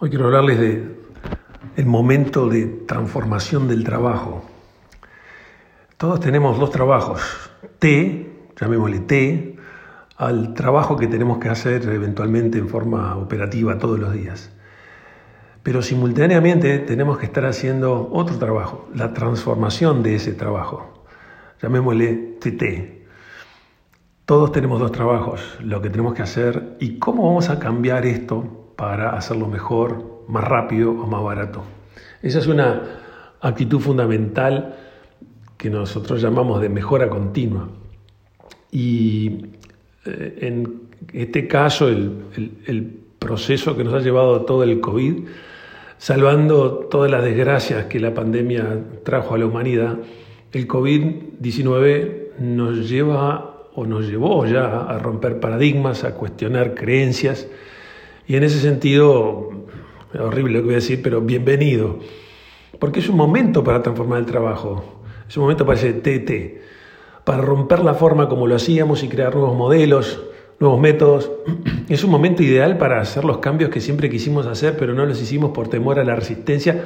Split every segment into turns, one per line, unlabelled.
Hoy quiero hablarles de el momento de transformación del trabajo. Todos tenemos dos trabajos, T, llamémosle T, al trabajo que tenemos que hacer eventualmente en forma operativa todos los días. Pero simultáneamente tenemos que estar haciendo otro trabajo, la transformación de ese trabajo. Llamémosle TT. Todos tenemos dos trabajos, lo que tenemos que hacer y cómo vamos a cambiar esto para hacerlo mejor, más rápido o más barato. Esa es una actitud fundamental que nosotros llamamos de mejora continua. Y eh, en este caso, el, proceso que nos ha llevado todo el COVID, salvando todas las desgracias que la pandemia trajo a la humanidad, el COVID-19 nos lleva o nos llevó ya a romper paradigmas, a cuestionar creencias, y en ese sentido, horrible lo que voy a decir, pero bienvenido, porque es un momento para transformar el trabajo, es un momento para ese TT, para romper la forma como lo hacíamos y crear nuevos modelos, nuevos métodos. Es un momento ideal para hacer los cambios que siempre quisimos hacer, pero no los hicimos por temor a la resistencia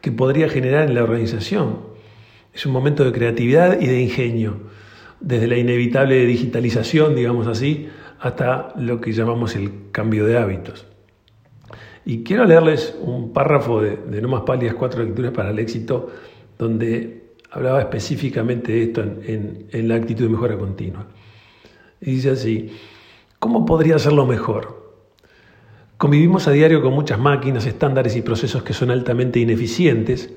que podría generar en la organización. Es un momento de creatividad y de ingenio, desde la inevitable digitalización, digamos así, hasta lo que llamamos el cambio de hábitos. Y quiero leerles un párrafo de, No más pálidas, cuatro lecturas para el éxito, donde hablaba específicamente de esto en, en la actitud de mejora continua. Y dice así, ¿cómo podría hacerlo mejor? Convivimos a diario con muchas máquinas, estándares y procesos que son altamente ineficientes,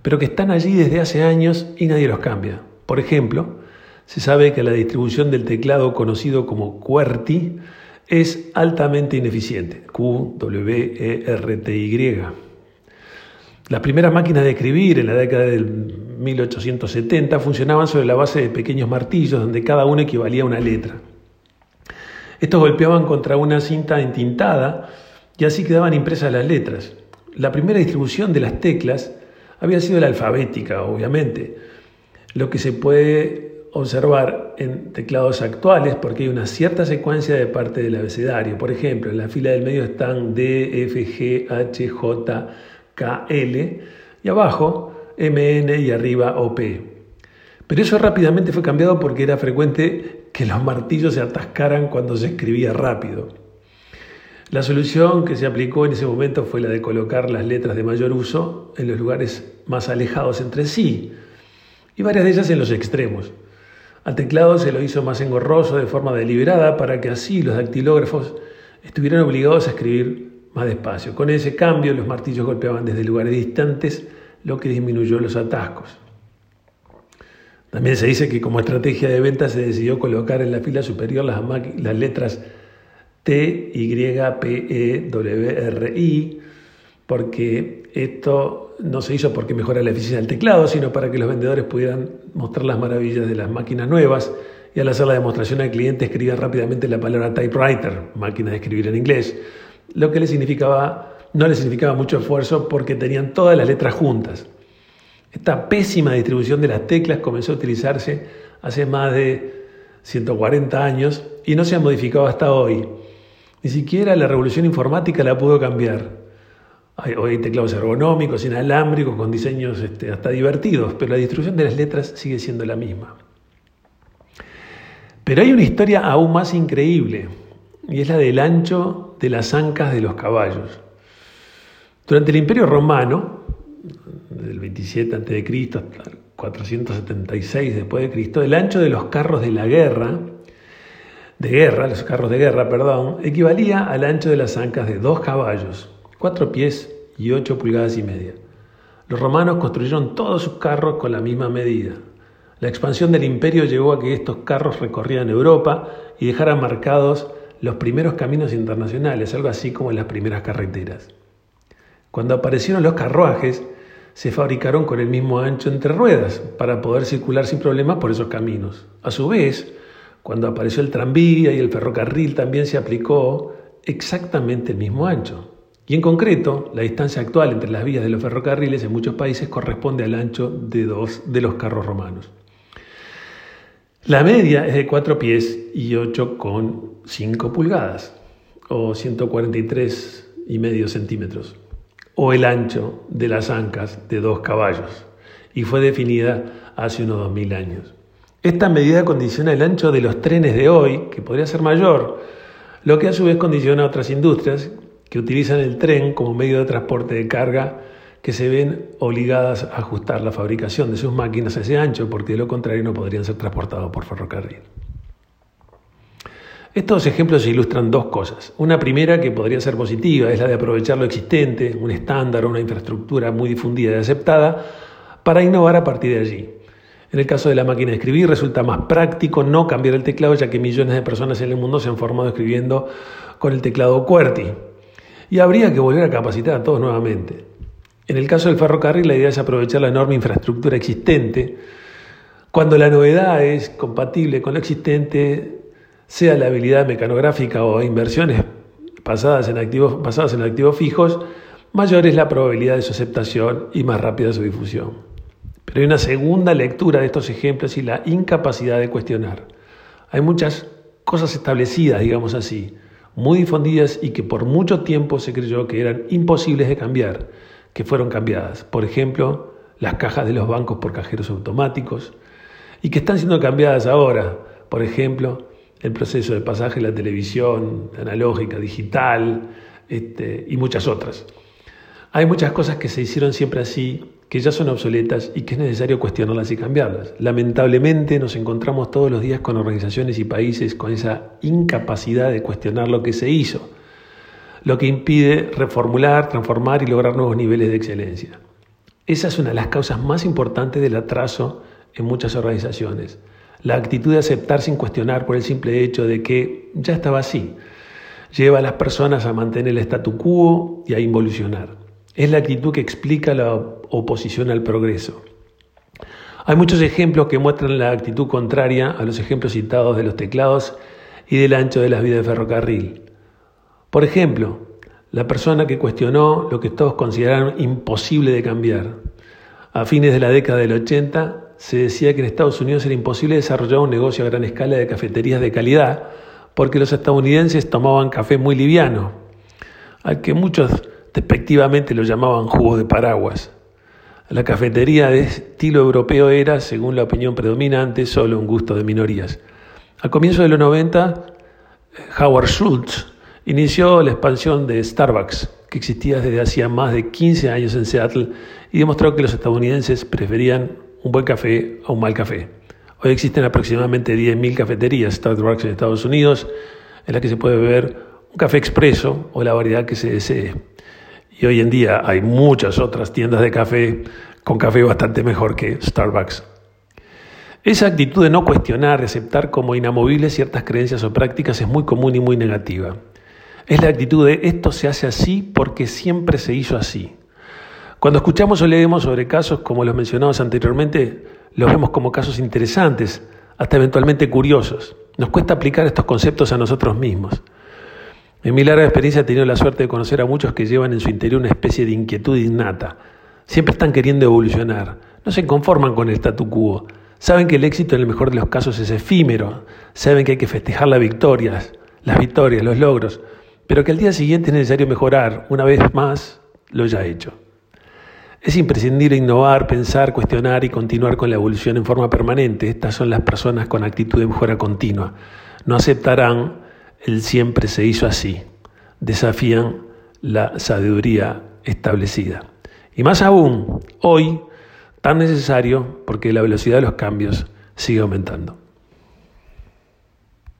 pero que están allí desde hace años y nadie los cambia. Por ejemplo, se sabe que la distribución del teclado conocido como QWERTY es altamente ineficiente. Q, W, E, R, T, Y. Las primeras máquinas de escribir en la década del 1870 funcionaban sobre la base de pequeños martillos donde cada uno equivalía a una letra. Estos golpeaban contra una cinta entintada y así quedaban impresas las letras. La primera distribución de las teclas había sido la alfabética, obviamente, lo que se puede observar en teclados actuales porque hay una cierta secuencia de parte del abecedario. Por ejemplo, en la fila del medio están D, F, G, H, J, K, L y abajo M, N y arriba O, P. Pero eso rápidamente fue cambiado porque era frecuente que los martillos se atascaran cuando se escribía rápido. La solución que se aplicó en ese momento fue la de colocar las letras de mayor uso en los lugares más alejados entre sí y varias de ellas en los extremos. Al teclado se lo hizo más engorroso de forma deliberada para que así los dactilógrafos estuvieran obligados a escribir más despacio. Con ese cambio los martillos golpeaban desde lugares distantes, lo que disminuyó los atascos. También se dice que como estrategia de venta se decidió colocar en la fila superior las, las letras T, Y, P, E, W, R, I, porque esto no se hizo porque mejora la eficiencia del teclado, sino para que los vendedores pudieran mostrar las maravillas de las máquinas nuevas y al hacer la demostración al cliente escribían rápidamente la palabra typewriter, máquina de escribir en inglés, lo que le significaba, no le significaba mucho esfuerzo porque tenían todas las letras juntas. Esta pésima distribución de las teclas comenzó a utilizarse hace más de 140 años y no se ha modificado hasta hoy. Ni siquiera la revolución informática la pudo cambiar. Hay, hoy hay teclados ergonómicos, inalámbricos, con diseños este, hasta divertidos, pero la distribución de las letras sigue siendo la misma. Pero hay una historia aún más increíble, y es la del ancho de las ancas de los caballos. Durante el Imperio Romano, del 27 a.C. hasta el 476 después de Cristo, el ancho de los carros de la guerra, de guerra, los carros de guerra, perdón, equivalía al ancho de las ancas de dos caballos cuatro pies y ocho pulgadas y media. Los romanos construyeron todos sus carros con la misma medida. La expansión del imperio llevó a que estos carros recorrieran Europa y dejaran marcados los primeros caminos internacionales, algo así como las primeras carreteras. Cuando aparecieron los carruajes, se fabricaron con el mismo ancho entre ruedas para poder circular sin problemas por esos caminos. A su vez, cuando apareció el tranvía y el ferrocarril, también se aplicó exactamente el mismo ancho. Y en concreto, la distancia actual entre las vías de los ferrocarriles en muchos países corresponde al ancho de dos de los carros romanos. La media es de 4 pies y 8,5 pulgadas, o 143 y medio centímetros. o el ancho de las ancas de dos caballos y fue definida hace unos 2000 años. Esta medida condiciona el ancho de los trenes de hoy, que podría ser mayor, lo que a su vez condiciona otras industrias que utilizan el tren como medio de transporte de carga que se ven obligadas a ajustar la fabricación de sus máquinas a ese ancho, porque de lo contrario no podrían ser transportados por ferrocarril. Estos ejemplos ilustran dos cosas. Una primera que podría ser positiva es la de aprovechar lo existente, un estándar o una infraestructura muy difundida y aceptada, para innovar a partir de allí. En el caso de la máquina de escribir resulta más práctico no cambiar el teclado ya que millones de personas en el mundo se han formado escribiendo con el teclado QWERTY. Y habría que volver a capacitar a todos nuevamente. En el caso del ferrocarril la idea es aprovechar la enorme infraestructura existente cuando la novedad es compatible con lo existente sea la habilidad mecanográfica o inversiones basadas en activos, basadas en activos fijos, mayor es la probabilidad de su aceptación y más rápida su difusión. Pero hay una segunda lectura de estos ejemplos y la incapacidad de cuestionar. Hay muchas cosas establecidas, digamos así, muy difundidas y que por mucho tiempo se creyó que eran imposibles de cambiar, que fueron cambiadas. Por ejemplo, las cajas de los bancos por cajeros automáticos y que están siendo cambiadas ahora. Por ejemplo, el proceso de pasaje de la televisión analógica, digital este, y muchas otras. Hay muchas cosas que se hicieron siempre así, que ya son obsoletas y que es necesario cuestionarlas y cambiarlas. Lamentablemente nos encontramos todos los días con organizaciones y países con esa incapacidad de cuestionar lo que se hizo, lo que impide reformular, transformar y lograr nuevos niveles de excelencia. Esa es una de las causas más importantes del atraso en muchas organizaciones la actitud de aceptar sin cuestionar por el simple hecho de que ya estaba así. Lleva a las personas a mantener el statu quo y a involucionar. Es la actitud que explica la oposición al progreso. Hay muchos ejemplos que muestran la actitud contraria a los ejemplos citados de los teclados y del ancho de las vías de ferrocarril. Por ejemplo, la persona que cuestionó lo que todos consideraron imposible de cambiar. A fines de la década del 80, se decía que en Estados Unidos era imposible desarrollar un negocio a gran escala de cafeterías de calidad porque los estadounidenses tomaban café muy liviano, al que muchos despectivamente lo llamaban jugo de paraguas. La cafetería de estilo europeo era, según la opinión predominante, solo un gusto de minorías. A comienzos de los 90, Howard Schultz inició la expansión de Starbucks, que existía desde hacía más de 15 años en Seattle, y demostró que los estadounidenses preferían un buen café a un mal café. Hoy existen aproximadamente 10.000 cafeterías Starbucks en Estados Unidos en las que se puede beber un café expreso o la variedad que se desee. Y hoy en día hay muchas otras tiendas de café con café bastante mejor que Starbucks. Esa actitud de no cuestionar, de aceptar como inamovibles ciertas creencias o prácticas es muy común y muy negativa. Es la actitud de esto se hace así porque siempre se hizo así. Cuando escuchamos o leemos sobre casos como los mencionados anteriormente, los vemos como casos interesantes, hasta eventualmente curiosos. Nos cuesta aplicar estos conceptos a nosotros mismos. En mi larga experiencia he tenido la suerte de conocer a muchos que llevan en su interior una especie de inquietud innata. Siempre están queriendo evolucionar. No se conforman con el statu quo. Saben que el éxito en el mejor de los casos es efímero. Saben que hay que festejar las victorias, las victorias, los logros. Pero que al día siguiente es necesario mejorar, una vez más, lo ya hecho. Es imprescindible innovar, pensar, cuestionar y continuar con la evolución en forma permanente. Estas son las personas con actitud de mejora continua. No aceptarán el siempre se hizo así. Desafían la sabiduría establecida. Y más aún, hoy, tan necesario porque la velocidad de los cambios sigue aumentando.